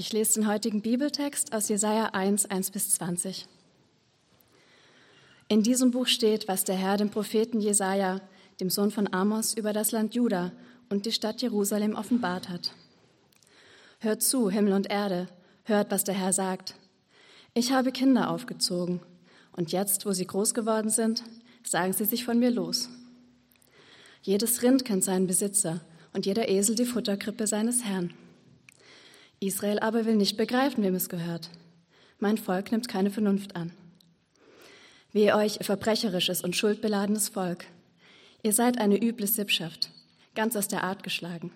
Ich lese den heutigen Bibeltext aus Jesaja 1, 1 bis 20. In diesem Buch steht, was der Herr dem Propheten Jesaja, dem Sohn von Amos, über das Land Juda und die Stadt Jerusalem offenbart hat. Hört zu, Himmel und Erde, hört, was der Herr sagt. Ich habe Kinder aufgezogen, und jetzt, wo sie groß geworden sind, sagen sie sich von mir los. Jedes Rind kennt seinen Besitzer und jeder Esel die Futterkrippe seines Herrn. Israel aber will nicht begreifen, wem es gehört. Mein Volk nimmt keine Vernunft an. Wehe euch, ihr verbrecherisches und schuldbeladenes Volk. Ihr seid eine üble Sippschaft, ganz aus der Art geschlagen.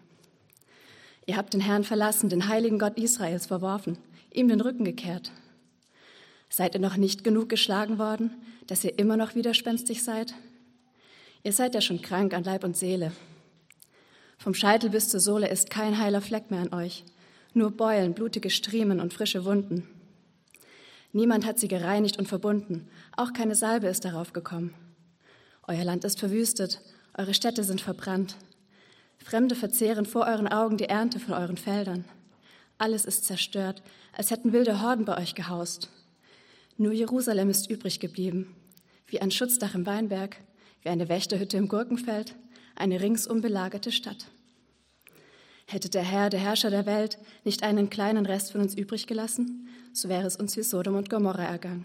Ihr habt den Herrn verlassen, den heiligen Gott Israels verworfen, ihm den Rücken gekehrt. Seid ihr noch nicht genug geschlagen worden, dass ihr immer noch widerspenstig seid? Ihr seid ja schon krank an Leib und Seele. Vom Scheitel bis zur Sohle ist kein heiler Fleck mehr an euch nur Beulen, blutige Striemen und frische Wunden. Niemand hat sie gereinigt und verbunden, auch keine Salbe ist darauf gekommen. Euer Land ist verwüstet, eure Städte sind verbrannt. Fremde verzehren vor euren Augen die Ernte von euren Feldern. Alles ist zerstört, als hätten wilde Horden bei euch gehaust. Nur Jerusalem ist übrig geblieben, wie ein Schutzdach im Weinberg, wie eine Wächterhütte im Gurkenfeld, eine ringsum belagerte Stadt. Hätte der Herr, der Herrscher der Welt, nicht einen kleinen Rest von uns übrig gelassen, so wäre es uns wie Sodom und Gomorra ergangen.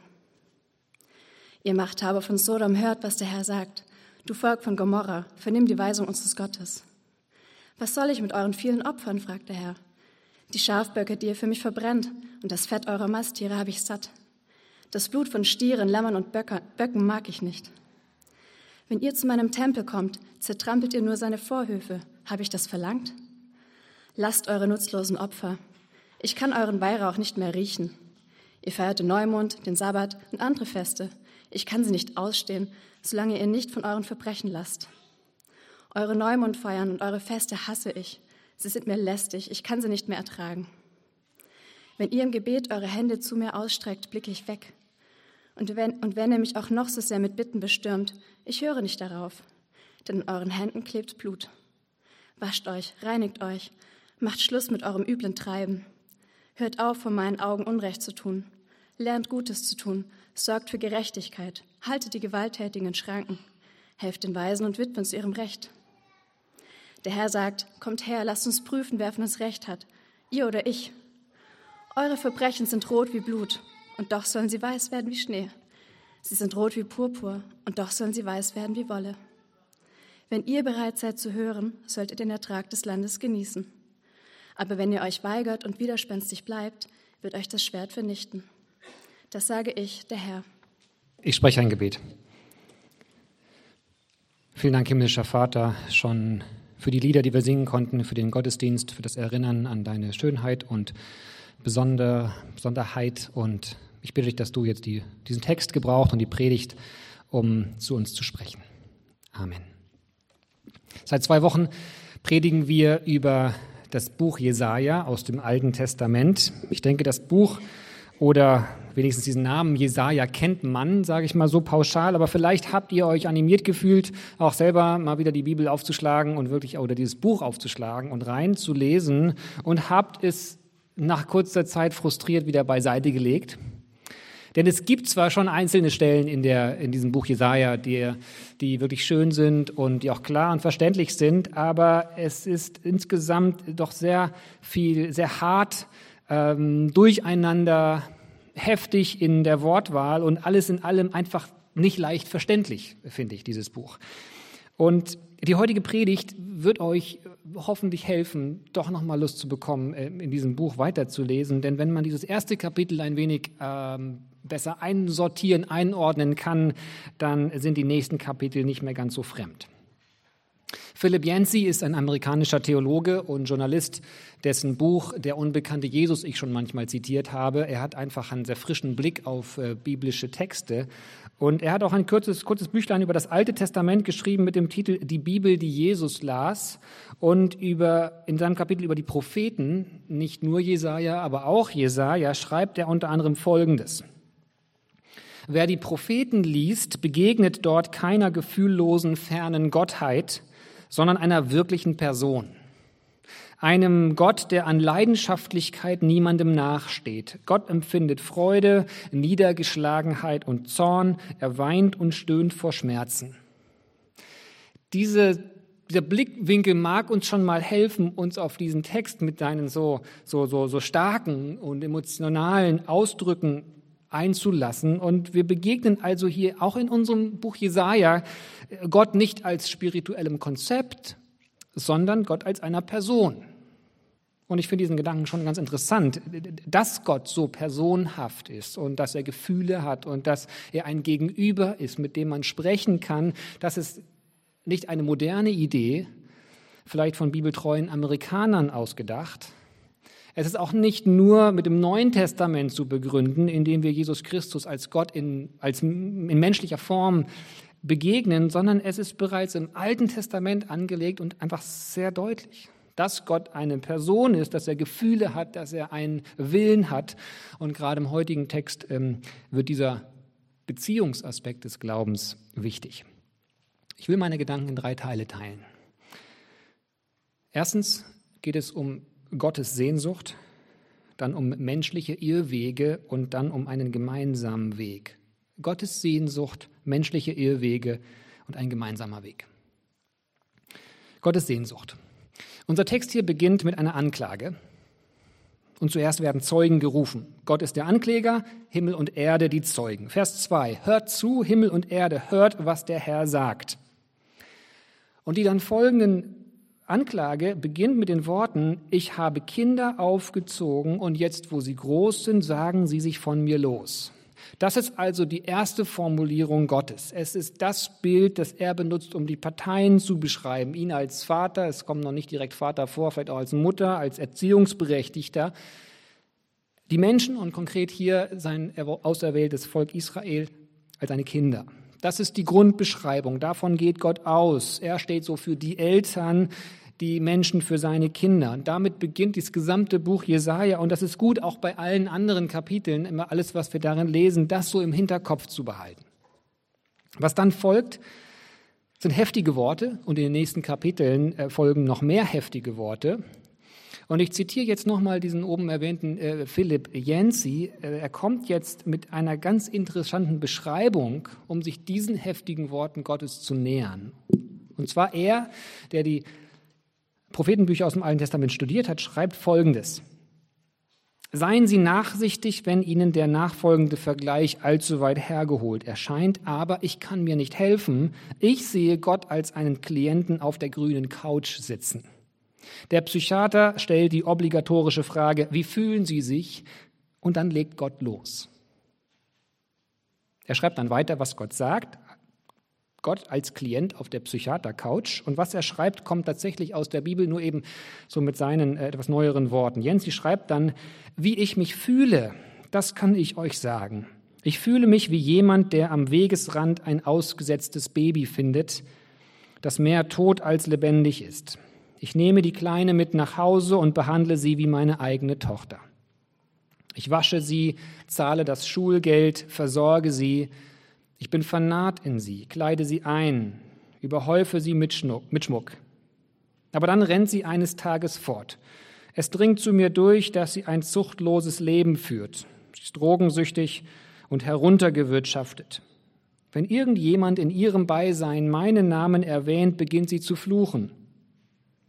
Ihr Machthaber von Sodom, hört, was der Herr sagt. Du Volk von Gomorra, vernimm die Weisung unseres Gottes. Was soll ich mit euren vielen Opfern? fragt der Herr. Die Schafböcke, die ihr für mich verbrennt, und das Fett eurer Masttiere habe ich satt. Das Blut von Stieren, Lämmern und Böcken mag ich nicht. Wenn ihr zu meinem Tempel kommt, zertrampelt ihr nur seine Vorhöfe. Habe ich das verlangt? Lasst eure nutzlosen Opfer. Ich kann euren Weihrauch nicht mehr riechen. Ihr feiert den Neumond, den Sabbat und andere Feste. Ich kann sie nicht ausstehen, solange ihr nicht von euren Verbrechen lasst. Eure Neumondfeiern und eure Feste hasse ich. Sie sind mir lästig, ich kann sie nicht mehr ertragen. Wenn ihr im Gebet eure Hände zu mir ausstreckt, blicke ich weg. Und wenn, und wenn ihr mich auch noch so sehr mit Bitten bestürmt, ich höre nicht darauf, denn in euren Händen klebt Blut. Wascht euch, reinigt euch, Macht Schluss mit eurem üblen Treiben. Hört auf, vor meinen Augen Unrecht zu tun. Lernt Gutes zu tun. Sorgt für Gerechtigkeit. Haltet die Gewalttätigen in Schranken. Helft den Weisen und Witwen zu ihrem Recht. Der Herr sagt, kommt her, lasst uns prüfen, wer von uns Recht hat, ihr oder ich. Eure Verbrechen sind rot wie Blut, und doch sollen sie weiß werden wie Schnee. Sie sind rot wie Purpur, und doch sollen sie weiß werden wie Wolle. Wenn ihr bereit seid zu hören, sollt ihr den Ertrag des Landes genießen. Aber wenn ihr euch weigert und widerspenstig bleibt, wird euch das Schwert vernichten. Das sage ich, der Herr. Ich spreche ein Gebet. Vielen Dank, himmlischer Vater, schon für die Lieder, die wir singen konnten, für den Gottesdienst, für das Erinnern an deine Schönheit und Besonder, Besonderheit. Und ich bitte dich, dass du jetzt die, diesen Text gebraucht und die Predigt, um zu uns zu sprechen. Amen. Seit zwei Wochen predigen wir über das Buch Jesaja aus dem Alten Testament. Ich denke, das Buch oder wenigstens diesen Namen Jesaja kennt man, sage ich mal so pauschal, aber vielleicht habt ihr euch animiert gefühlt, auch selber mal wieder die Bibel aufzuschlagen und wirklich oder dieses Buch aufzuschlagen und reinzulesen. Und habt es nach kurzer Zeit frustriert wieder beiseite gelegt denn es gibt zwar schon einzelne Stellen in, der, in diesem Buch Jesaja, die, die wirklich schön sind und die auch klar und verständlich sind, aber es ist insgesamt doch sehr viel, sehr hart, ähm, durcheinander, heftig in der Wortwahl und alles in allem einfach nicht leicht verständlich, finde ich, dieses Buch. Und die heutige Predigt wird euch hoffentlich helfen, doch nochmal Lust zu bekommen, äh, in diesem Buch weiterzulesen. Denn wenn man dieses erste Kapitel ein wenig ähm, besser einsortieren, einordnen kann, dann sind die nächsten Kapitel nicht mehr ganz so fremd. Philip Yancey ist ein amerikanischer Theologe und Journalist, dessen Buch Der unbekannte Jesus ich schon manchmal zitiert habe. Er hat einfach einen sehr frischen Blick auf äh, biblische Texte und er hat auch ein kurzes, kurzes Büchlein über das Alte Testament geschrieben mit dem Titel Die Bibel, die Jesus las und über, in seinem Kapitel über die Propheten, nicht nur Jesaja, aber auch Jesaja, schreibt er unter anderem Folgendes. Wer die Propheten liest, begegnet dort keiner gefühllosen, fernen Gottheit, sondern einer wirklichen Person. einem Gott, der an Leidenschaftlichkeit niemandem nachsteht. Gott empfindet Freude, Niedergeschlagenheit und Zorn, er weint und stöhnt vor Schmerzen. Diese, dieser Blickwinkel mag uns schon mal helfen, uns auf diesen Text mit seinen so, so, so, so starken und emotionalen Ausdrücken einzulassen. Und wir begegnen also hier auch in unserem Buch Jesaja Gott nicht als spirituellem Konzept, sondern Gott als einer Person. Und ich finde diesen Gedanken schon ganz interessant, dass Gott so personhaft ist und dass er Gefühle hat und dass er ein Gegenüber ist, mit dem man sprechen kann. Das ist nicht eine moderne Idee, vielleicht von bibeltreuen Amerikanern ausgedacht. Es ist auch nicht nur mit dem Neuen Testament zu begründen, indem wir Jesus Christus als Gott in, als in menschlicher Form begegnen, sondern es ist bereits im Alten Testament angelegt und einfach sehr deutlich, dass Gott eine Person ist, dass er Gefühle hat, dass er einen Willen hat. Und gerade im heutigen Text ähm, wird dieser Beziehungsaspekt des Glaubens wichtig. Ich will meine Gedanken in drei Teile teilen. Erstens geht es um Gottes Sehnsucht, dann um menschliche Irrwege und dann um einen gemeinsamen Weg. Gottes Sehnsucht, menschliche Irrwege und ein gemeinsamer Weg. Gottes Sehnsucht. Unser Text hier beginnt mit einer Anklage. Und zuerst werden Zeugen gerufen. Gott ist der Ankläger, Himmel und Erde die Zeugen. Vers 2. Hört zu, Himmel und Erde, hört, was der Herr sagt. Und die dann folgenden Anklage beginnt mit den Worten, ich habe Kinder aufgezogen und jetzt, wo sie groß sind, sagen sie sich von mir los. Das ist also die erste Formulierung Gottes. Es ist das Bild, das er benutzt, um die Parteien zu beschreiben. Ihn als Vater, es kommt noch nicht direkt Vater vor, vielleicht auch als Mutter, als Erziehungsberechtigter. Die Menschen und konkret hier sein auserwähltes Volk Israel als seine Kinder. Das ist die Grundbeschreibung. Davon geht Gott aus. Er steht so für die Eltern, die Menschen für seine Kinder. Und damit beginnt das gesamte Buch Jesaja. Und das ist gut, auch bei allen anderen Kapiteln, immer alles, was wir darin lesen, das so im Hinterkopf zu behalten. Was dann folgt, sind heftige Worte. Und in den nächsten Kapiteln äh, folgen noch mehr heftige Worte. Und ich zitiere jetzt nochmal diesen oben erwähnten äh, Philipp Yancey. Äh, er kommt jetzt mit einer ganz interessanten Beschreibung, um sich diesen heftigen Worten Gottes zu nähern. Und zwar er, der die Prophetenbücher aus dem Alten Testament studiert hat, schreibt Folgendes. Seien Sie nachsichtig, wenn Ihnen der nachfolgende Vergleich allzu weit hergeholt erscheint, aber ich kann mir nicht helfen. Ich sehe Gott als einen Klienten auf der grünen Couch sitzen. Der Psychiater stellt die obligatorische Frage, wie fühlen Sie sich? Und dann legt Gott los. Er schreibt dann weiter, was Gott sagt. Gott als Klient auf der Psychiater-Couch. Und was er schreibt, kommt tatsächlich aus der Bibel, nur eben so mit seinen äh, etwas neueren Worten. Jensi schreibt dann, wie ich mich fühle, das kann ich euch sagen. Ich fühle mich wie jemand, der am Wegesrand ein ausgesetztes Baby findet, das mehr tot als lebendig ist. Ich nehme die Kleine mit nach Hause und behandle sie wie meine eigene Tochter. Ich wasche sie, zahle das Schulgeld, versorge sie. Ich bin vernarrt in sie, kleide sie ein, überhäufe sie mit, Schnuck, mit Schmuck. Aber dann rennt sie eines Tages fort. Es dringt zu mir durch, dass sie ein zuchtloses Leben führt. Sie ist drogensüchtig und heruntergewirtschaftet. Wenn irgendjemand in ihrem Beisein meinen Namen erwähnt, beginnt sie zu fluchen.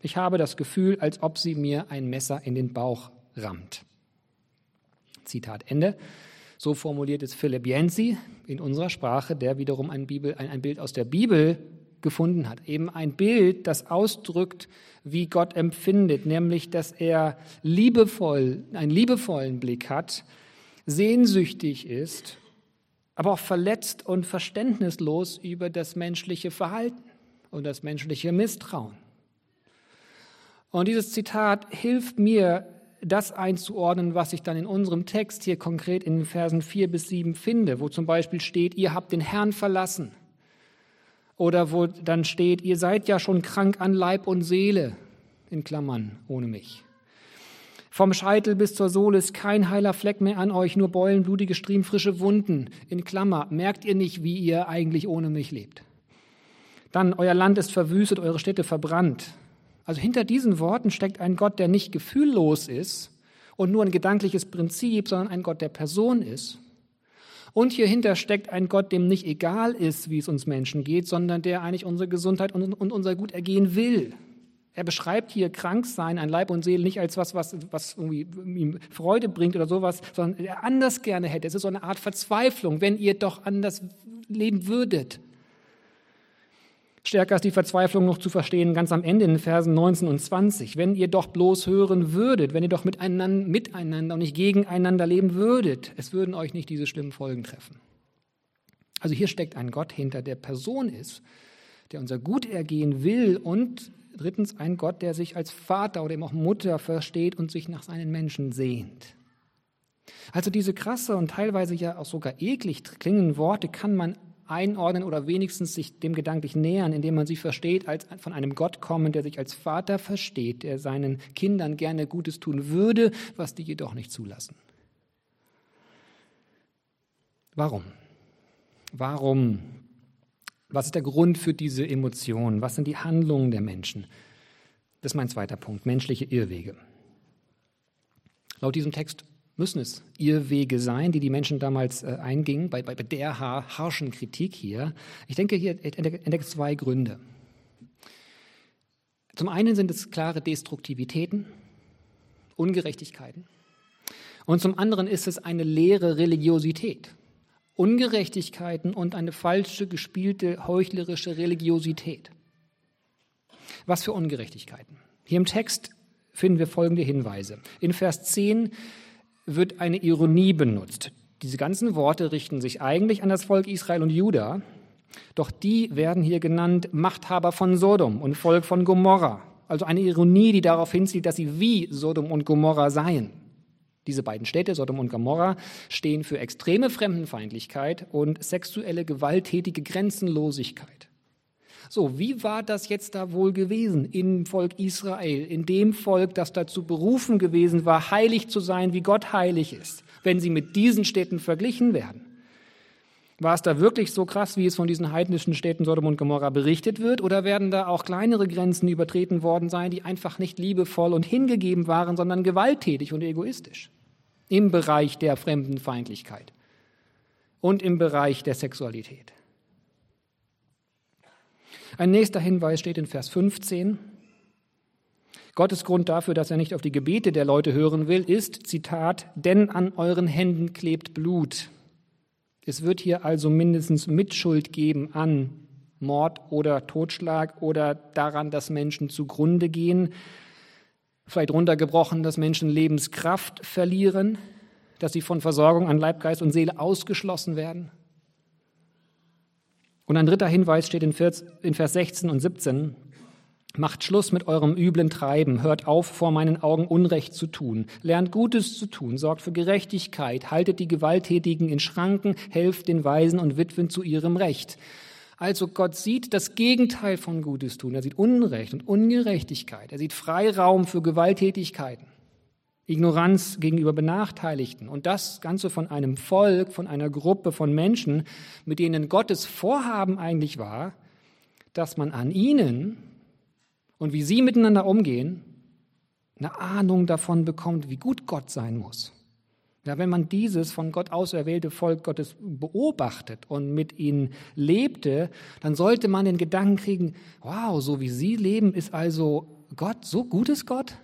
Ich habe das Gefühl, als ob sie mir ein Messer in den Bauch rammt. Zitat Ende. So formuliert es Philipp Yancey in unserer Sprache, der wiederum ein, Bibel, ein, ein Bild aus der Bibel gefunden hat. Eben ein Bild, das ausdrückt, wie Gott empfindet, nämlich, dass er liebevoll, einen liebevollen Blick hat, sehnsüchtig ist, aber auch verletzt und verständnislos über das menschliche Verhalten und das menschliche Misstrauen. Und dieses Zitat hilft mir, das einzuordnen, was ich dann in unserem Text hier konkret in den Versen 4 bis 7 finde, wo zum Beispiel steht, ihr habt den Herrn verlassen. Oder wo dann steht, ihr seid ja schon krank an Leib und Seele, in Klammern, ohne mich. Vom Scheitel bis zur Sohle ist kein heiler Fleck mehr an euch, nur Beulen, blutige Striemen, frische Wunden, in Klammer. Merkt ihr nicht, wie ihr eigentlich ohne mich lebt? Dann, euer Land ist verwüstet, eure Städte verbrannt. Also hinter diesen Worten steckt ein Gott, der nicht gefühllos ist und nur ein gedankliches Prinzip, sondern ein Gott, der Person ist. Und hierhinter steckt ein Gott, dem nicht egal ist, wie es uns Menschen geht, sondern der eigentlich unsere Gesundheit und, unser Gutergehen will. Er beschreibt hier Kranksein an Leib und Seele nicht als was, was, was irgendwie ihm Freude bringt oder sowas, sondern er anders gerne hätte. Es ist so eine Art Verzweiflung, wenn ihr doch anders leben würdet. Stärker ist die Verzweiflung noch zu verstehen, ganz am Ende in den Versen 19 und 20. Wenn ihr doch bloß hören würdet, wenn ihr doch miteinander, miteinander und nicht gegeneinander leben würdet, es würden euch nicht diese schlimmen Folgen treffen. Also hier steckt ein Gott hinter, der Person ist, der unser Gutergehen will und drittens ein Gott, der sich als Vater oder eben auch Mutter versteht und sich nach seinen Menschen sehnt. Also diese krasse und teilweise ja auch sogar eklig klingenden Worte kann man einordnen oder wenigstens sich dem gedanklich nähern, indem man sie versteht als von einem Gott kommen, der sich als Vater versteht, der seinen Kindern gerne Gutes tun würde, was die jedoch nicht zulassen. Warum? Warum? Was ist der Grund für diese Emotionen? Was sind die Handlungen der Menschen? Das ist mein zweiter Punkt, menschliche Irrwege. Laut diesem Text müssen es Irrwege sein, die die Menschen damals äh, eingingen, bei, bei der harschen Kritik hier. Ich denke, hier entdeckt zwei Gründe. Zum einen sind es klare Destruktivitäten, Ungerechtigkeiten. Und zum anderen ist es eine leere Religiosität. Ungerechtigkeiten und eine falsche, gespielte, heuchlerische Religiosität. Was für Ungerechtigkeiten? Hier im Text finden wir folgende Hinweise. In Vers 10 wird eine Ironie benutzt. Diese ganzen Worte richten sich eigentlich an das Volk Israel und Juda, doch die werden hier genannt Machthaber von Sodom und Volk von Gomorra. Also eine Ironie, die darauf hinzielt, dass sie wie Sodom und Gomorra seien. Diese beiden Städte, Sodom und Gomorra, stehen für extreme Fremdenfeindlichkeit und sexuelle gewalttätige Grenzenlosigkeit. So, wie war das jetzt da wohl gewesen im Volk Israel, in dem Volk, das dazu berufen gewesen war, heilig zu sein, wie Gott heilig ist, wenn sie mit diesen Städten verglichen werden? War es da wirklich so krass, wie es von diesen heidnischen Städten Sodom und Gomorra berichtet wird? Oder werden da auch kleinere Grenzen übertreten worden sein, die einfach nicht liebevoll und hingegeben waren, sondern gewalttätig und egoistisch? Im Bereich der Fremdenfeindlichkeit und im Bereich der Sexualität. Ein nächster Hinweis steht in Vers 15. Gottes Grund dafür, dass er nicht auf die Gebete der Leute hören will, ist, Zitat, denn an euren Händen klebt Blut. Es wird hier also mindestens Mitschuld geben an Mord oder Totschlag oder daran, dass Menschen zugrunde gehen, vielleicht runtergebrochen, dass Menschen Lebenskraft verlieren, dass sie von Versorgung an Leib, Geist und Seele ausgeschlossen werden. Und ein dritter Hinweis steht in Vers 16 und 17. Macht Schluss mit eurem üblen Treiben, hört auf, vor meinen Augen Unrecht zu tun, lernt Gutes zu tun, sorgt für Gerechtigkeit, haltet die Gewalttätigen in Schranken, helft den Waisen und Witwen zu ihrem Recht. Also Gott sieht das Gegenteil von Gutes tun. Er sieht Unrecht und Ungerechtigkeit. Er sieht Freiraum für Gewalttätigkeiten. Ignoranz gegenüber Benachteiligten. Und das Ganze von einem Volk, von einer Gruppe von Menschen, mit denen Gottes Vorhaben eigentlich war, dass man an ihnen und wie sie miteinander umgehen, eine Ahnung davon bekommt, wie gut Gott sein muss. Ja, wenn man dieses von Gott auserwählte Volk Gottes beobachtet und mit ihnen lebte, dann sollte man den Gedanken kriegen, wow, so wie sie leben, ist also Gott, so gut ist Gott?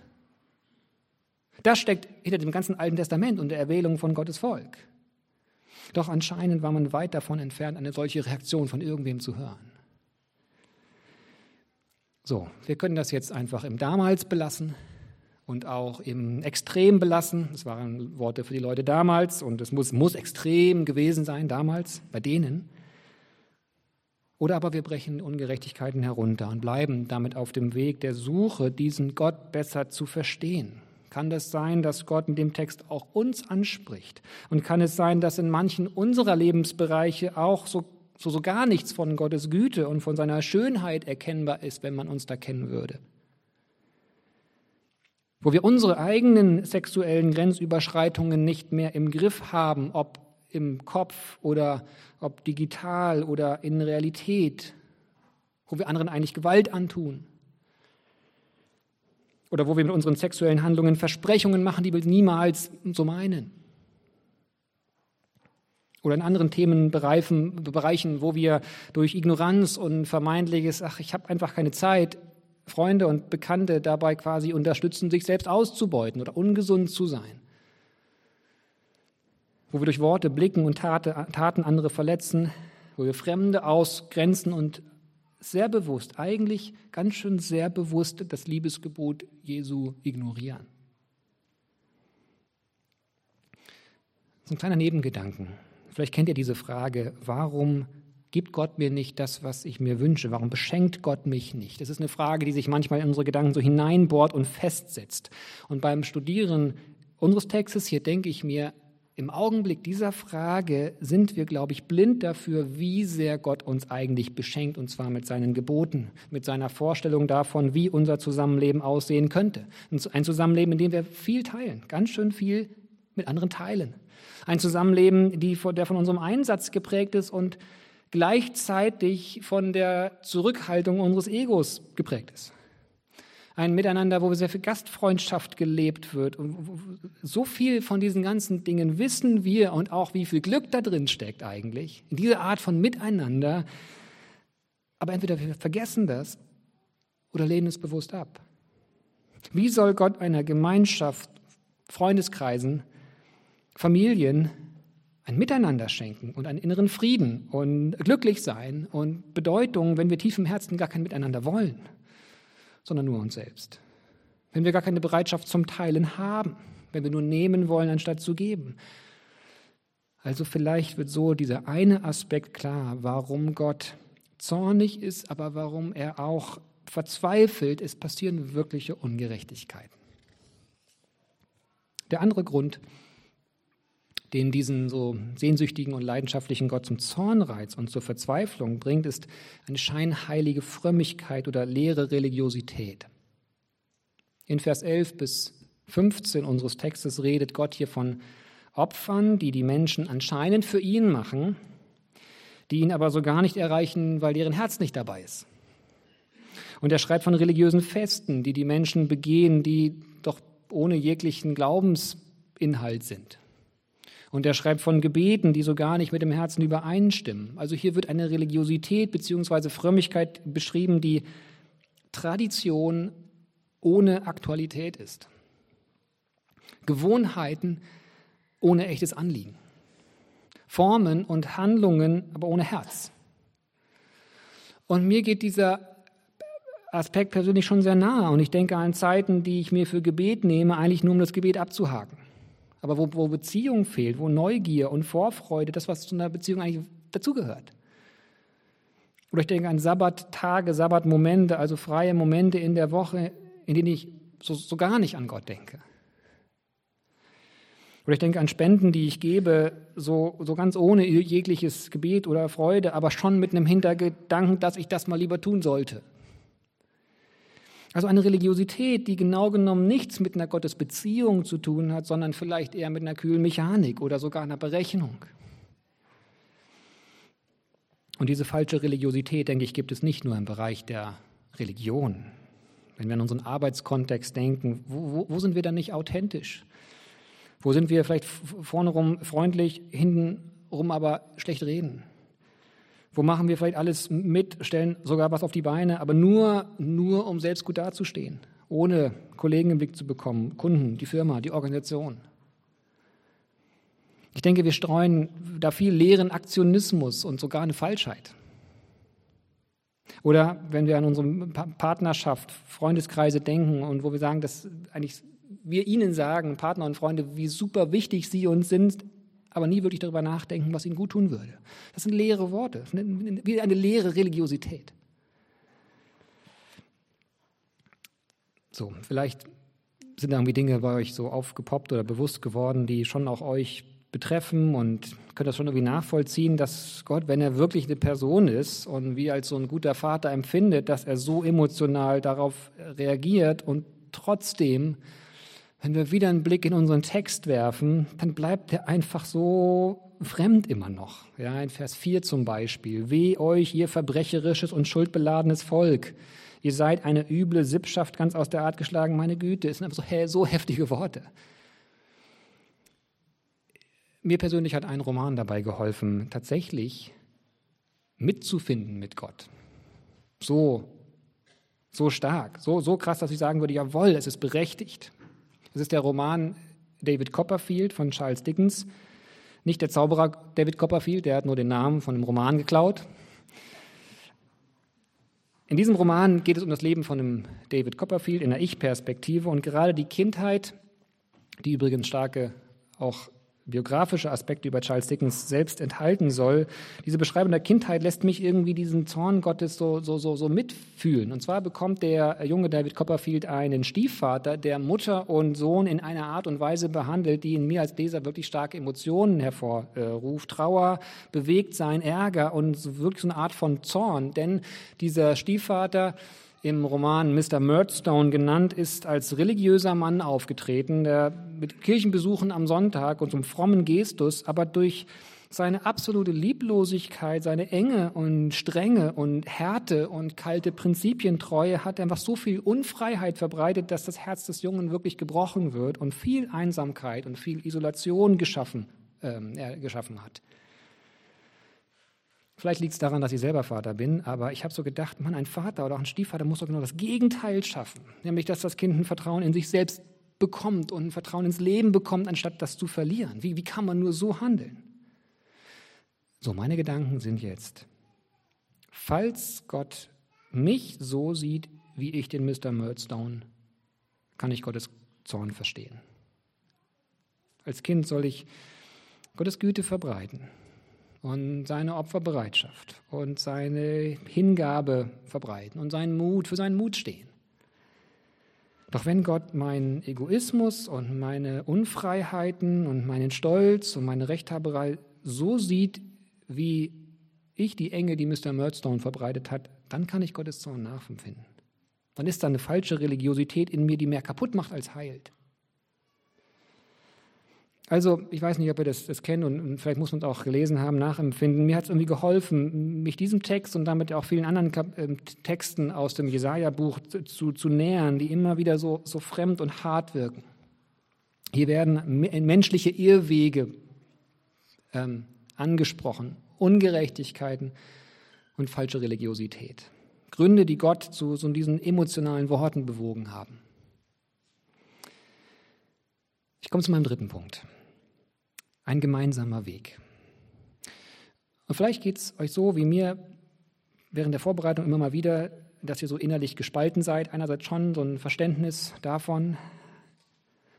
Das steckt hinter dem ganzen Alten Testament und der Erwählung von Gottes Volk. Doch anscheinend war man weit davon entfernt, eine solche Reaktion von irgendwem zu hören. So, wir können das jetzt einfach im Damals belassen und auch im Extrem belassen. Das waren Worte für die Leute damals und es muss, muss extrem gewesen sein damals bei denen. Oder aber wir brechen Ungerechtigkeiten herunter und bleiben damit auf dem Weg der Suche, diesen Gott besser zu verstehen. Kann das sein, dass Gott in dem Text auch uns anspricht? Und kann es sein, dass in manchen unserer Lebensbereiche auch so, so, so gar nichts von Gottes Güte und von seiner Schönheit erkennbar ist, wenn man uns da kennen würde? Wo wir unsere eigenen sexuellen Grenzüberschreitungen nicht mehr im Griff haben, ob im Kopf oder ob digital oder in Realität, wo wir anderen eigentlich Gewalt antun Oder wo wir mit unseren sexuellen Handlungen Versprechungen machen, die wir niemals so meinen. Oder in anderen Themenbereichen, wo wir durch Ignoranz und vermeintliches, ach, ich habe einfach keine Zeit, Freunde und Bekannte dabei quasi unterstützen, sich selbst auszubeuten oder ungesund zu sein. Wo wir durch Worte, Blicken und Taten andere verletzen, wo wir Fremde ausgrenzen und sehr bewusst, eigentlich ganz schön sehr bewusst das Liebesgebot Jesu ignorieren. So ein kleiner Nebengedanken. Vielleicht kennt ihr diese Frage, warum gibt Gott mir nicht das, was ich mir wünsche? Warum beschenkt Gott mich nicht? Das ist eine Frage, die sich manchmal in unsere Gedanken so hineinbohrt und festsetzt. Und beim Studieren unseres Textes hier denke ich mir, im Augenblick dieser Frage sind wir, glaube ich, blind dafür, wie sehr Gott uns eigentlich beschenkt, und zwar mit seinen Geboten, mit seiner Vorstellung davon, wie unser Zusammenleben aussehen könnte. Ein Zusammenleben, in dem wir viel teilen, ganz schön viel mit anderen teilen. Ein Zusammenleben, die, der von unserem Einsatz geprägt ist und gleichzeitig von der Zurückhaltung unseres Egos geprägt ist. Ein Miteinander, wo sehr viel Gastfreundschaft gelebt wird. Und so viel von diesen ganzen Dingen wissen wir und auch wie viel Glück da drin steckt eigentlich. In dieser Art von Miteinander. Aber entweder wir vergessen das oder lehnen es bewusst ab. Wie soll Gott einer Gemeinschaft, Freundeskreisen, Familien ein Miteinander schenken und einen inneren Frieden und glücklich sein und Bedeutung, wenn wir tief im Herzen gar kein Miteinander wollen, sondern nur uns selbst. Wenn wir gar keine Bereitschaft zum Teilen haben, wenn wir nur nehmen wollen, anstatt zu geben. Also vielleicht wird so dieser eine Aspekt klar, warum Gott zornig ist, aber warum er auch verzweifelt, es passieren wirkliche Ungerechtigkeiten. Der andere Grund, den diesen so sehnsüchtigen und leidenschaftlichen Gott zum Zornreiz und zur Verzweiflung bringt, ist eine scheinheilige Frömmigkeit oder leere Religiosität. In Vers 11 bis 15 unseres Textes redet Gott hier von Opfern, die die Menschen anscheinend für ihn machen, die ihn aber so gar nicht erreichen, weil deren Herz nicht dabei ist. Und er schreibt von religiösen Festen, die die Menschen begehen, die doch ohne jeglichen Glaubensinhalt sind. Und er schreibt von Gebeten, die so gar nicht mit dem Herzen übereinstimmen. Also hier wird eine Religiosität bzw. Frömmigkeit beschrieben, die Tradition ohne Aktualität ist. Gewohnheiten ohne echtes Anliegen. Formen und Handlungen, aber ohne Herz. Und mir geht dieser Aspekt persönlich schon sehr nahe. Und ich denke an Zeiten, die ich mir für Gebet nehme, eigentlich nur um das Gebet abzuhaken. Aber wo, wo Beziehung fehlt, wo Neugier und Vorfreude, das, was zu einer Beziehung eigentlich dazugehört. Oder ich denke an Sabbattage, Sabbatmomente, also freie Momente in der Woche, in denen ich so, so gar nicht an Gott denke. Oder ich denke an Spenden, die ich gebe, so, so ganz ohne jegliches Gebet oder Freude, aber schon mit einem Hintergedanken, dass ich das mal lieber tun sollte. Also eine Religiosität, die genau genommen nichts mit einer Gottesbeziehung zu tun hat, sondern vielleicht eher mit einer kühlen Mechanik oder sogar einer Berechnung. Und diese falsche Religiosität, denke ich, gibt es nicht nur im Bereich der Religion. Wenn wir an unseren Arbeitskontext denken, wo, wo, wo sind wir dann nicht authentisch? Wo sind wir vielleicht vorne rum freundlich, hinten rum aber schlecht reden? Wo machen wir vielleicht alles mit, stellen sogar was auf die Beine, aber nur, nur um selbst gut dazustehen, ohne Kollegen im Blick zu bekommen, Kunden, die Firma, die Organisation. Ich denke, wir streuen da viel leeren Aktionismus und sogar eine Falschheit. Oder wenn wir an unsere Partnerschaft, Freundeskreise denken und wo wir sagen, dass eigentlich wir ihnen sagen, Partner und Freunde, wie super wichtig sie uns sind, aber nie wirklich darüber nachdenken, was ihnen gut tun würde. Das sind leere Worte, wie eine leere Religiosität. So, vielleicht sind irgendwie Dinge bei euch so aufgepoppt oder bewusst geworden, die schon auch euch betreffen und könnt das schon irgendwie nachvollziehen, dass Gott, wenn er wirklich eine Person ist und wie als so ein guter Vater empfindet, dass er so emotional darauf reagiert und trotzdem wenn wir wieder einen Blick in unseren Text werfen, dann bleibt er einfach so fremd immer noch. Ja, in Vers 4 zum Beispiel. Weh euch, ihr verbrecherisches und schuldbeladenes Volk. Ihr seid eine üble Sippschaft ganz aus der Art geschlagen, meine Güte. Es sind einfach so, so heftige Worte. Mir persönlich hat ein Roman dabei geholfen, tatsächlich mitzufinden mit Gott. So, so stark, so, so krass, dass ich sagen würde, jawohl, es ist berechtigt. Es ist der Roman David Copperfield von Charles Dickens. Nicht der Zauberer David Copperfield, der hat nur den Namen von einem Roman geklaut. In diesem Roman geht es um das Leben von einem David Copperfield in der Ich-Perspektive und gerade die Kindheit, die übrigens starke auch biografische Aspekte über Charles Dickens selbst enthalten soll. Diese Beschreibung der Kindheit lässt mich irgendwie diesen Zorn Gottes so, so, so, so mitfühlen. Und zwar bekommt der junge David Copperfield einen Stiefvater, der Mutter und Sohn in einer Art und Weise behandelt, die in mir als Leser wirklich starke Emotionen hervorruft. Trauer, bewegt sein Ärger und wirklich so eine Art von Zorn. Denn dieser Stiefvater im Roman Mr. Murdstone genannt, ist als religiöser Mann aufgetreten, der mit Kirchenbesuchen am Sonntag und zum frommen Gestus, aber durch seine absolute Lieblosigkeit, seine Enge und Strenge und Härte und kalte Prinzipientreue hat einfach so viel Unfreiheit verbreitet, dass das Herz des Jungen wirklich gebrochen wird und viel Einsamkeit und viel Isolation geschaffen, er geschaffen hat. Vielleicht liegt es daran, dass ich selber Vater bin, aber ich habe so gedacht, man, ein Vater oder auch ein Stiefvater muss doch genau das Gegenteil schaffen, nämlich dass das Kind ein Vertrauen in sich selbst bekommt und ein Vertrauen ins Leben bekommt, anstatt das zu verlieren. Wie, wie kann man nur so handeln? So, meine Gedanken sind jetzt, falls Gott mich so sieht, wie ich den Mr. Murdstone, kann ich Gottes Zorn verstehen. Als Kind soll ich Gottes Güte verbreiten und seine Opferbereitschaft und seine Hingabe verbreiten und seinen Mut, für seinen Mut stehen. Doch wenn Gott meinen Egoismus und meine Unfreiheiten und meinen Stolz und meine Rechthaberei so sieht, wie ich die Enge, die Mr. Murdstone verbreitet hat, dann kann ich Gottes Zorn nachempfinden. Dann ist da eine falsche Religiosität in mir, die mehr kaputt macht als heilt. Also, ich weiß nicht, ob ihr das, das kennt und, vielleicht muss man es auch gelesen haben, nachempfinden. Mir hat es irgendwie geholfen, mich diesem Text und damit auch vielen anderen Kap äh, Texten aus dem Jesaja-Buch zu, zu nähern, die immer wieder so, so fremd und hart wirken. Hier werden menschliche Irrwege ähm, angesprochen, Ungerechtigkeiten und falsche Religiosität. Gründe, die Gott zu so diesen emotionalen Worten bewogen haben. Ich komme zu meinem dritten Punkt ein gemeinsamer Weg. Und vielleicht geht es euch so wie mir während der Vorbereitung immer mal wieder, dass ihr so innerlich gespalten seid. Einerseits schon so ein Verständnis davon,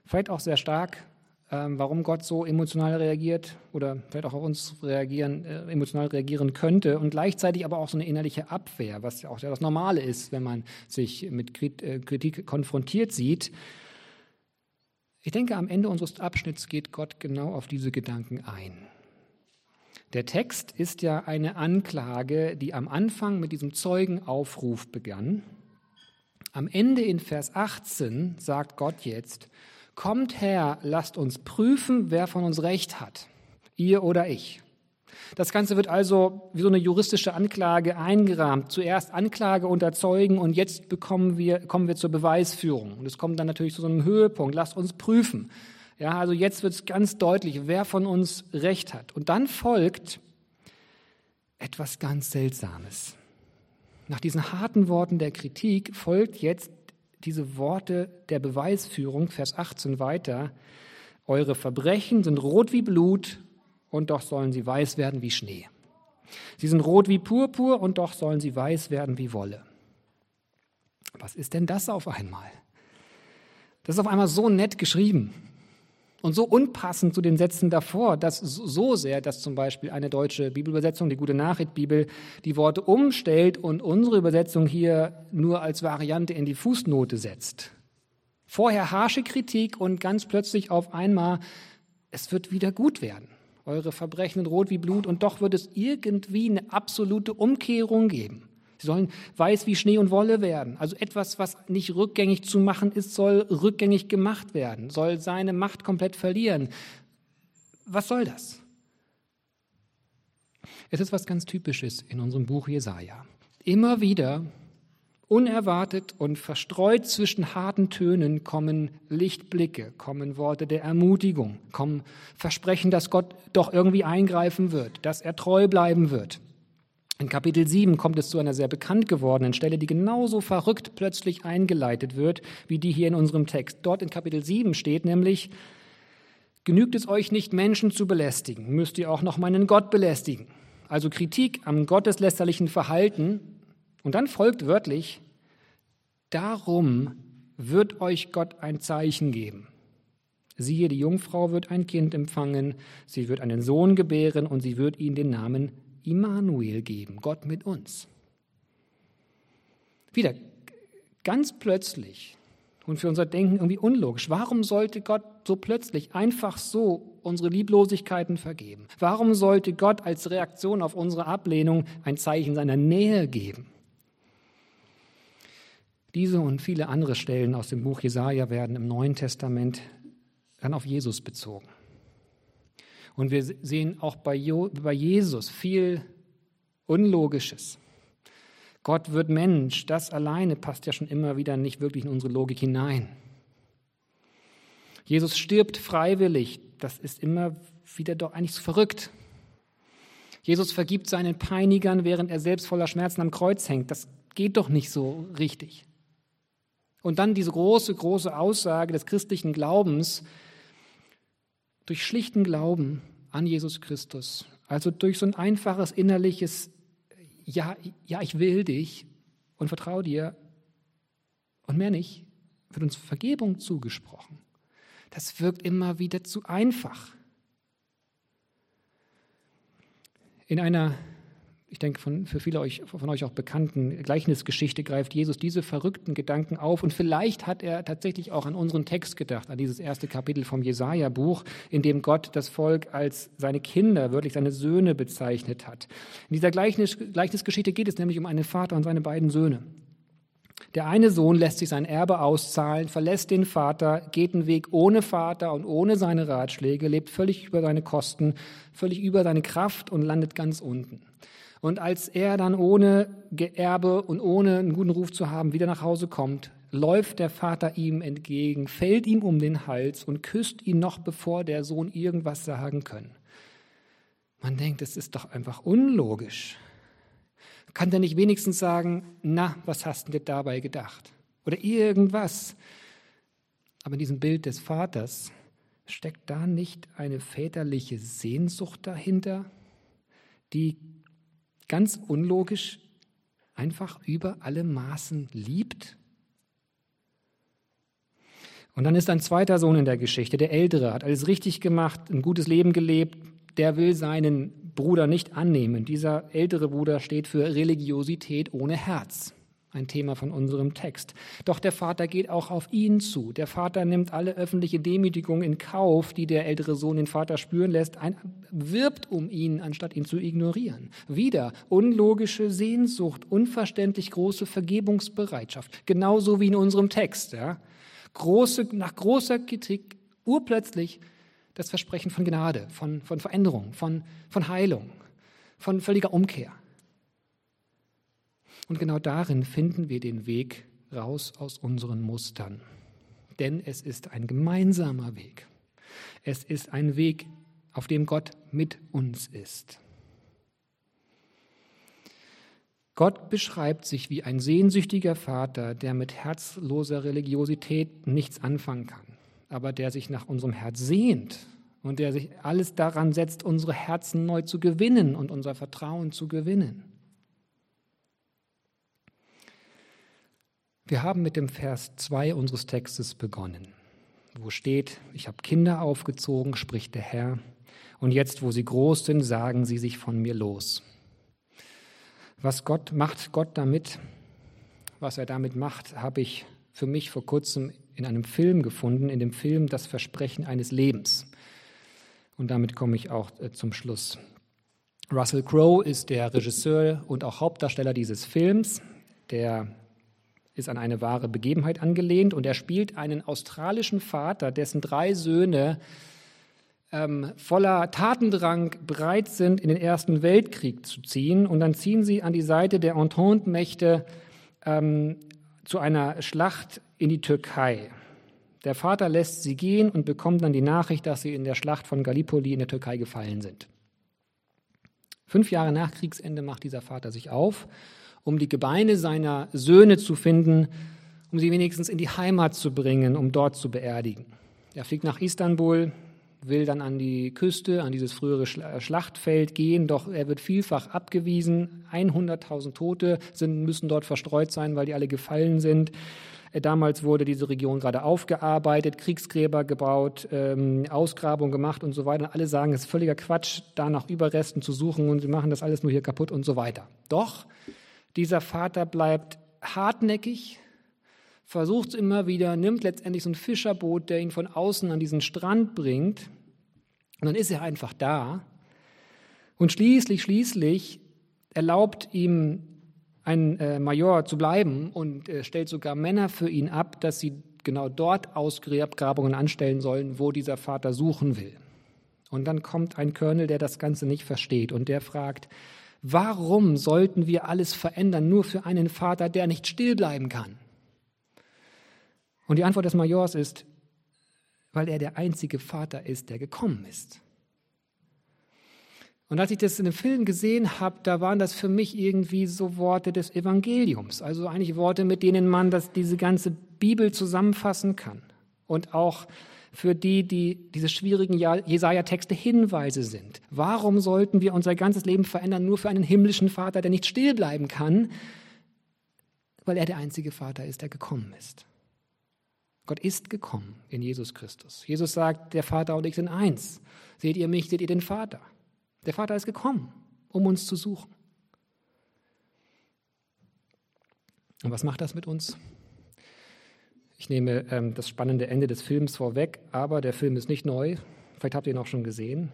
vielleicht auch sehr stark, ähm, warum Gott so emotional reagiert oder vielleicht auch auf uns reagieren, äh, emotional reagieren könnte und gleichzeitig aber auch so eine innerliche Abwehr, was ja auch das Normale ist, wenn man sich mit äh, Kritik konfrontiert sieht. Ich denke, am Ende unseres Abschnitts geht Gott genau auf diese Gedanken ein. Der Text ist ja eine Anklage, die am Anfang mit diesem Zeugenaufruf begann. Am Ende in Vers 18 sagt Gott jetzt, Kommt her, lasst uns prüfen, wer von uns recht hat, ihr oder ich. Das Ganze wird also wie so eine juristische Anklage eingerahmt. Zuerst Anklage unter Zeugen und jetzt bekommen wir, kommen wir zur Beweisführung. Und es kommt dann natürlich zu so einem Höhepunkt. Lasst uns prüfen. Ja, also jetzt wird es ganz deutlich, wer von uns Recht hat. Und dann folgt etwas ganz Seltsames. Nach diesen harten Worten der Kritik folgt jetzt diese Worte der Beweisführung, Vers 18 weiter. Eure Verbrechen sind rot wie Blut und doch sollen sie weiß werden wie Schnee. Sie sind rot wie Purpur und doch sollen sie weiß werden wie Wolle. Was ist denn das auf einmal? Das ist auf einmal so nett geschrieben und so unpassend zu den Sätzen davor, dass so sehr, dass zum Beispiel eine deutsche Bibelübersetzung, die Gute Nachricht Bibel, die Worte umstellt und unsere Übersetzung hier nur als Variante in die Fußnote setzt. Vorher harsche Kritik und ganz plötzlich auf einmal, es wird wieder gut werden eure Verbrechen sind rot wie Blut und doch wird es irgendwie eine absolute Umkehrung geben. Sie sollen weiß wie Schnee und Wolle werden. Also etwas, was nicht rückgängig zu machen ist, soll rückgängig gemacht werden, soll seine Macht komplett verlieren. Was soll das? Es ist was ganz Typisches in unserem Buch Jesaja. Immer wieder Unerwartet und verstreut zwischen harten Tönen kommen Lichtblicke, kommen Worte der Ermutigung, kommen Versprechen, dass Gott doch irgendwie eingreifen wird, dass er treu bleiben wird. In Kapitel 7 kommt es zu einer sehr bekannt gewordenen Stelle, die genauso verrückt plötzlich eingeleitet wird, wie die hier in unserem Text. Dort in Kapitel 7 steht nämlich, genügt es euch nicht, Menschen zu belästigen, müsst ihr auch noch meinen Gott belästigen. Also Kritik am gotteslästerlichen Verhalten und dann folgt wörtlich, darum wird euch Gott ein Zeichen geben. Siehe, die Jungfrau wird ein Kind empfangen, sie wird einen Sohn gebären und sie wird ihm den Namen Immanuel geben, Gott mit uns. Wieder ganz plötzlich und für unser Denken irgendwie unlogisch. Warum sollte Gott so plötzlich einfach so unsere Lieblosigkeiten vergeben? Warum sollte Gott als Reaktion auf unsere Ablehnung ein Zeichen seiner Nähe geben? Diese und viele andere Stellen aus dem Buch Jesaja werden im Neuen Testament dann auf Jesus bezogen. Und wir sehen auch bei, Jesus viel Unlogisches. Gott wird Mensch, das alleine passt ja schon immer wieder nicht wirklich in unsere Logik hinein. Jesus stirbt freiwillig, das ist immer wieder doch eigentlich so verrückt. Jesus vergibt seinen Peinigern, während er selbst voller Schmerzen am Kreuz hängt. Das geht doch nicht so richtig. Und dann diese große, große Aussage des christlichen Glaubens, durch schlichten Glauben an Jesus Christus, also durch so ein einfaches innerliches Ja, ja, ich will dich und vertraue dir und mehr nicht, wird uns Vergebung zugesprochen. Das wirkt immer wieder zu einfach. In einer ich denke, von, für viele euch, von euch auch bekannten Gleichnisgeschichte greift Jesus diese verrückten Gedanken auf. Und vielleicht hat er tatsächlich auch an unseren Text gedacht, an dieses erste Kapitel vom Jesaja-Buch, in dem Gott das Volk als seine Kinder, wirklich seine Söhne bezeichnet hat. In dieser Gleichnis, Gleichnisgeschichte geht es nämlich um einen Vater und seine beiden Söhne. Der eine Sohn lässt sich sein Erbe auszahlen, verlässt den Vater, geht den Weg ohne Vater und ohne seine Ratschläge, lebt völlig über seine Kosten, völlig über seine Kraft und landet ganz unten. Und als er dann ohne Geerbe und ohne einen guten Ruf zu haben wieder nach Hause kommt, läuft der Vater ihm entgegen, fällt ihm um den Hals und küsst ihn noch, bevor der Sohn irgendwas sagen kann. Man denkt, es ist doch einfach unlogisch. Kann der nicht wenigstens sagen, na, was hast du dir dabei gedacht? Oder irgendwas. Aber in diesem Bild des Vaters steckt da nicht eine väterliche Sehnsucht dahinter, die ganz unlogisch einfach über alle Maßen liebt? Und dann ist ein zweiter Sohn in der Geschichte, der Ältere, hat alles richtig gemacht, ein gutes Leben gelebt, der will seinen Bruder nicht annehmen. Dieser ältere Bruder steht für Religiosität ohne Herz ein Thema von unserem Text. Doch der Vater geht auch auf ihn zu. Der Vater nimmt alle öffentliche Demütigung in Kauf, die der ältere Sohn den Vater spüren lässt, ein, wirbt um ihn, anstatt ihn zu ignorieren. Wieder unlogische Sehnsucht, unverständlich große Vergebungsbereitschaft, genauso wie in unserem Text. Ja. Große, nach großer Kritik urplötzlich das Versprechen von Gnade, von, von Veränderung, von, von Heilung, von völliger Umkehr. Und genau darin finden wir den Weg raus aus unseren Mustern. Denn es ist ein gemeinsamer Weg. Es ist ein Weg, auf dem Gott mit uns ist. Gott beschreibt sich wie ein sehnsüchtiger Vater, der mit herzloser Religiosität nichts anfangen kann, aber der sich nach unserem Herz sehnt und der sich alles daran setzt, unsere Herzen neu zu gewinnen und unser Vertrauen zu gewinnen. Wir haben mit dem Vers 2 unseres Textes begonnen, wo steht, ich habe Kinder aufgezogen, spricht der Herr, und jetzt, wo sie groß sind, sagen sie sich von mir los. Was Gott macht Gott damit, was er damit macht, habe ich für mich vor kurzem in einem Film gefunden, in dem Film Das Versprechen eines Lebens. Und damit komme ich auch äh, zum Schluss. Russell Crowe ist der Regisseur und auch Hauptdarsteller dieses Films, der ist an eine wahre Begebenheit angelehnt und er spielt einen australischen Vater, dessen drei Söhne ähm, voller Tatendrang bereit sind, in den Ersten Weltkrieg zu ziehen. Und dann ziehen sie an die Seite der Entente-Mächte ähm, zu einer Schlacht in die Türkei. Der Vater lässt sie gehen und bekommt dann die Nachricht, dass sie in der Schlacht von Gallipoli in der Türkei gefallen sind. Fünf Jahre nach Kriegsende macht dieser Vater sich auf, um die Gebeine seiner Söhne zu finden, um sie wenigstens in die Heimat zu bringen, um dort zu beerdigen. Er fliegt nach Istanbul, will dann an die Küste, an dieses frühere Schlachtfeld gehen, doch er wird vielfach abgewiesen. 100.000 Tote sind, müssen dort verstreut sein, weil die alle gefallen sind. Äh, damals wurde diese Region gerade aufgearbeitet, Kriegsgräber gebaut, ähm, Ausgrabung gemacht und so weiter. Alle sagen, es ist völliger Quatsch, da nach Überresten zu suchen und sie machen das alles nur hier kaputt und so weiter. Doch dieser Vater bleibt hartnäckig, versucht es immer wieder, nimmt letztendlich so ein Fischerboot, der ihn von außen an diesen Strand bringt. Und dann ist er einfach da. Und schließlich, schließlich erlaubt ihm ein äh, Major zu bleiben und äh, stellt sogar Männer für ihn ab, dass sie genau dort Ausgrabungen anstellen sollen, wo dieser Vater suchen will. Und dann kommt ein Colonel, der das Ganze nicht versteht und der fragt, warum sollten wir alles verändern nur für einen Vater, der nicht still bleiben kann? Und die Antwort des Majors ist, weil er der einzige Vater ist, der gekommen ist. Und als ich das in dem Film gesehen habe, da waren das für mich irgendwie so Worte des Evangeliums, also eigentlich Worte, mit denen man das, diese ganze Bibel zusammenfassen kann. Und auch für die, die diese schwierigen Jesaja-Texte Hinweise sind. Warum sollten wir unser ganzes Leben verändern nur für einen himmlischen Vater, der nicht still bleiben kann? Weil er der einzige Vater ist, der gekommen ist. Gott ist gekommen in Jesus Christus. Jesus sagt, der Vater und ich sind eins. Seht ihr mich, seht ihr den Vater. Der Vater ist gekommen, um uns zu suchen. Und was macht das mit uns? Ich nehme ähm, das spannende Ende des Films vorweg, aber der Film ist nicht neu. Vielleicht habt ihr ihn auch schon gesehen.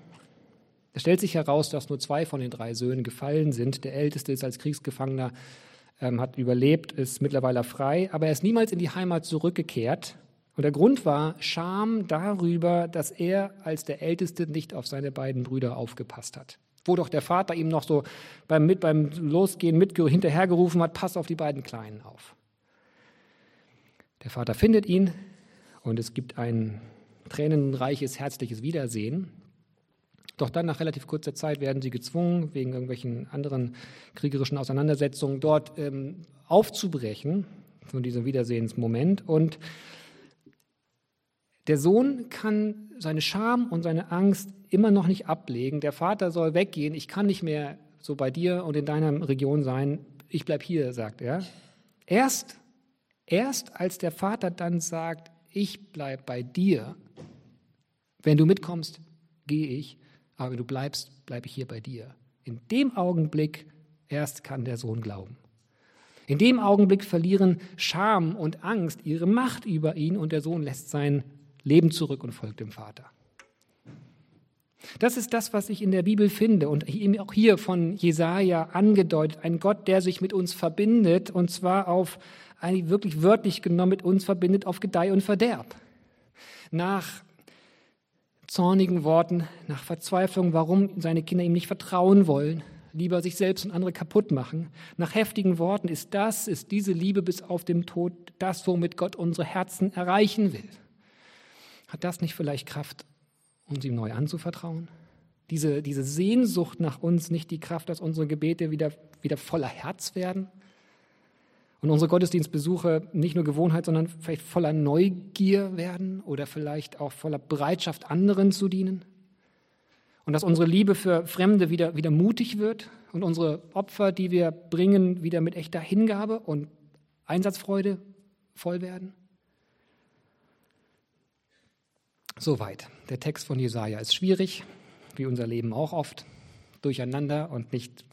Es stellt sich heraus, dass nur zwei von den drei Söhnen gefallen sind. Der älteste ist als Kriegsgefangener, ähm, hat überlebt, ist mittlerweile frei, aber er ist niemals in die Heimat zurückgekehrt. Und der Grund war Scham darüber, dass er als der Älteste nicht auf seine beiden Brüder aufgepasst hat. Wo doch der Vater ihm noch so beim, mit, beim Losgehen mit hinterhergerufen hat, pass auf die beiden Kleinen auf. Der Vater findet ihn und es gibt ein tränenreiches, herzliches Wiedersehen. Doch dann nach relativ kurzer Zeit werden sie gezwungen, wegen irgendwelchen anderen kriegerischen Auseinandersetzungen dort ähm, aufzubrechen, von diesem Wiedersehensmoment. Und der Sohn kann seine Scham und seine Angst immer noch nicht ablegen. Der Vater soll weggehen. Ich kann nicht mehr so bei dir und in deiner Region sein. Ich bleib hier, sagt er. Erst, erst als der Vater dann sagt, ich bleib bei dir. Wenn du mitkommst, gehe ich. Aber wenn du bleibst, bleibe ich hier bei dir. In dem Augenblick erst kann der Sohn glauben. In dem Augenblick verlieren Scham und Angst ihre Macht über ihn und der Sohn lässt sein Leben zurück und folgt dem Vater. Das ist das, was ich in der Bibel finde und auch hier von Jesaja angedeutet. Ein Gott, der sich mit uns verbindet und zwar auf, eigentlich wirklich wörtlich genommen mit uns verbindet auf Gedeih und Verderb. Nach zornigen Worten, nach Verzweiflung, warum seine Kinder ihm nicht vertrauen wollen, lieber sich selbst und andere kaputt machen. Nach heftigen Worten ist das, ist diese Liebe bis auf den Tod das, womit Gott unsere Herzen erreichen will. Hat das nicht vielleicht Kraft, uns ihm neu anzuvertrauen? Diese, diese Sehnsucht nach uns, nicht die Kraft, dass unsere Gebete wieder, wieder voller Herz werden? Und unsere Gottesdienstbesuche nicht nur Gewohnheit, sondern vielleicht voller Neugier werden oder vielleicht auch voller Bereitschaft, anderen zu dienen? Und dass unsere Liebe für Fremde wieder, wieder mutig wird und unsere Opfer, die wir bringen, wieder mit echter Hingabe und Einsatzfreude voll werden? Soweit. Der Text von Jesaja ist schwierig, wie unser Leben auch oft, durcheinander und nicht,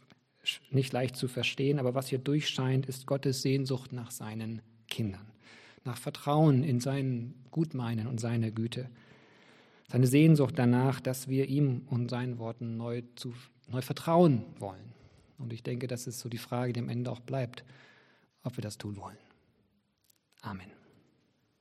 nicht leicht zu verstehen. Aber was hier durchscheint, ist Gottes Sehnsucht nach seinen Kindern, nach Vertrauen in sein Gutmeinen und seine Güte. Seine Sehnsucht danach, dass wir ihm und seinen Worten neu, zu, neu vertrauen wollen. Und ich denke, das ist so die Frage, die am Ende auch bleibt, ob wir das tun wollen. Amen.